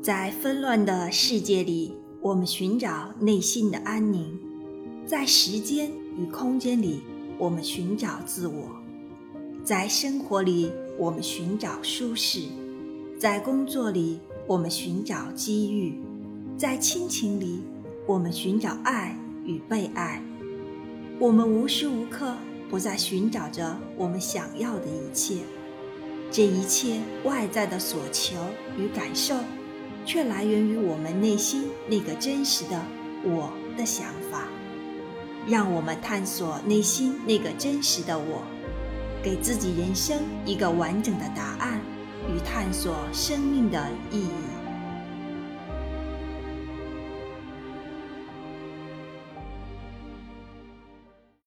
在纷乱的世界里，我们寻找内心的安宁；在时间与空间里，我们寻找自我；在生活里，我们寻找舒适；在工作里，我们寻找机遇；在亲情里，我们寻找爱与被爱。我们无时无刻不在寻找着我们想要的一切，这一切外在的所求与感受。却来源于我们内心那个真实的我的想法。让我们探索内心那个真实的我，给自己人生一个完整的答案与探索生命的意义。